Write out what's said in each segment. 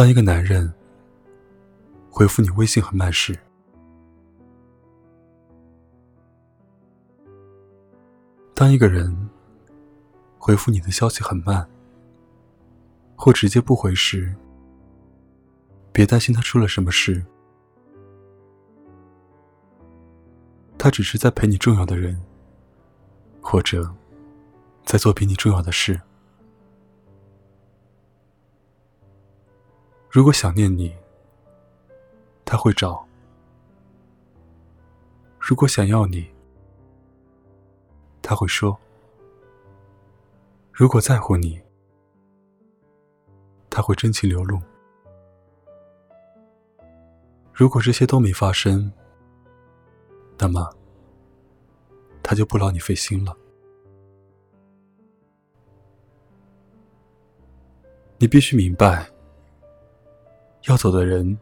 当一个男人回复你微信很慢时，当一个人回复你的消息很慢，或直接不回时，别担心他出了什么事，他只是在陪你重要的人，或者在做比你重要的事。如果想念你，他会找；如果想要你，他会说；如果在乎你，他会真情流露。如果这些都没发生，那么他就不劳你费心了。你必须明白。要走的人，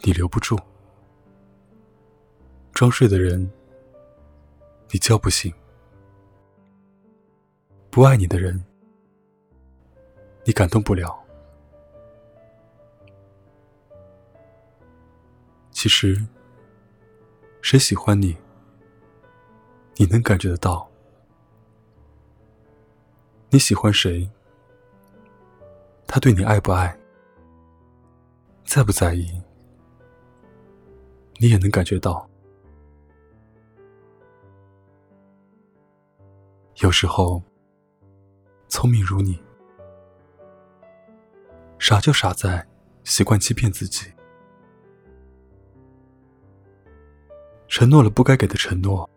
你留不住；装睡的人，你叫不醒；不爱你的人，你感动不了。其实，谁喜欢你，你能感觉得到；你喜欢谁，他对你爱不爱？在不在意，你也能感觉到。有时候，聪明如你，傻就傻在习惯欺骗自己，承诺了不该给的承诺，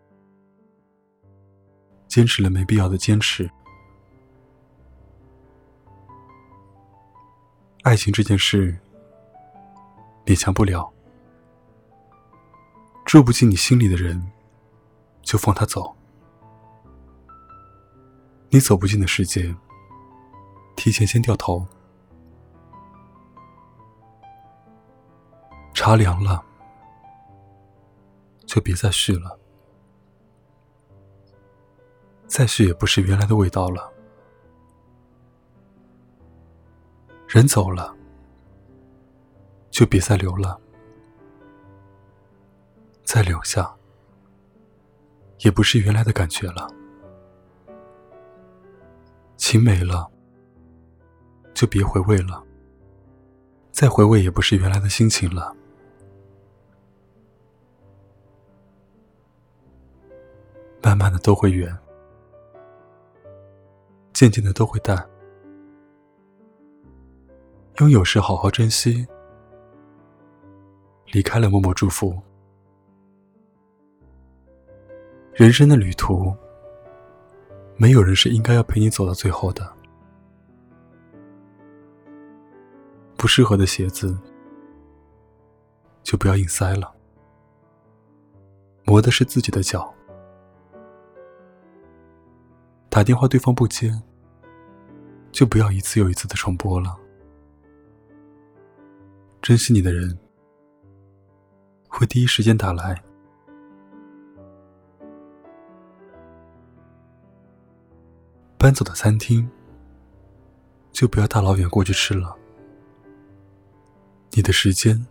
坚持了没必要的坚持。爱情这件事。勉强不了，住不进你心里的人，就放他走。你走不进的世界，提前先掉头。茶凉了，就别再续了，再续也不是原来的味道了。人走了。就别再留了，再留下，也不是原来的感觉了。情没了，就别回味了，再回味也不是原来的心情了。慢慢的都会远，渐渐的都会淡。拥有时好好珍惜。离开了，默默祝福。人生的旅途，没有人是应该要陪你走到最后的。不适合的鞋子，就不要硬塞了。磨的是自己的脚。打电话对方不接，就不要一次又一次的重播了。珍惜你的人。会第一时间打来。搬走的餐厅，就不要大老远过去吃了。你的时间，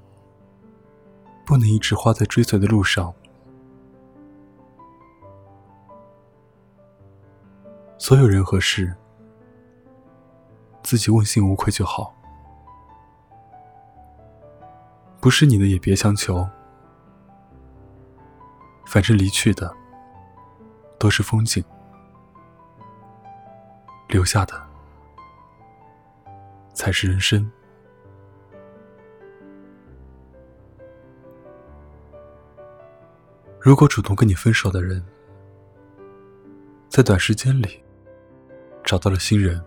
不能一直花在追随的路上。所有人和事，自己问心无愧就好。不是你的，也别强求。反正离去的都是风景，留下的才是人生。如果主动跟你分手的人，在短时间里找到了新人，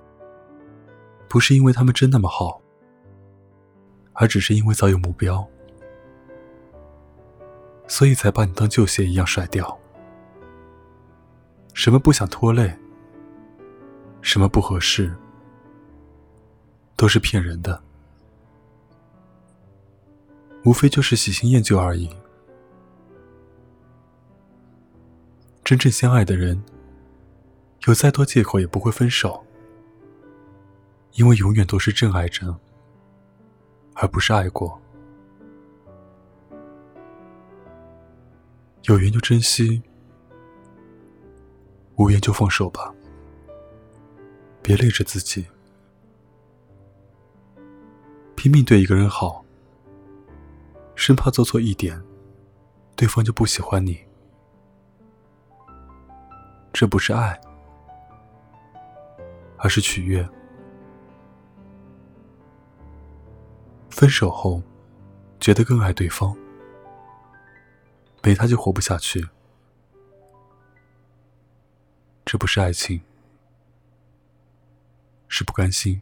不是因为他们真那么好，而只是因为早有目标。所以才把你当旧鞋一样甩掉。什么不想拖累，什么不合适，都是骗人的，无非就是喜新厌旧而已。真正相爱的人，有再多借口也不会分手，因为永远都是真爱着，而不是爱过。有缘就珍惜，无缘就放手吧。别累着自己，拼命对一个人好，生怕做错一点，对方就不喜欢你。这不是爱，而是取悦。分手后，觉得更爱对方。没他就活不下去，这不是爱情，是不甘心。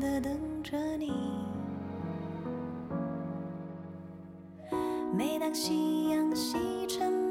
的等着你。每当夕阳西沉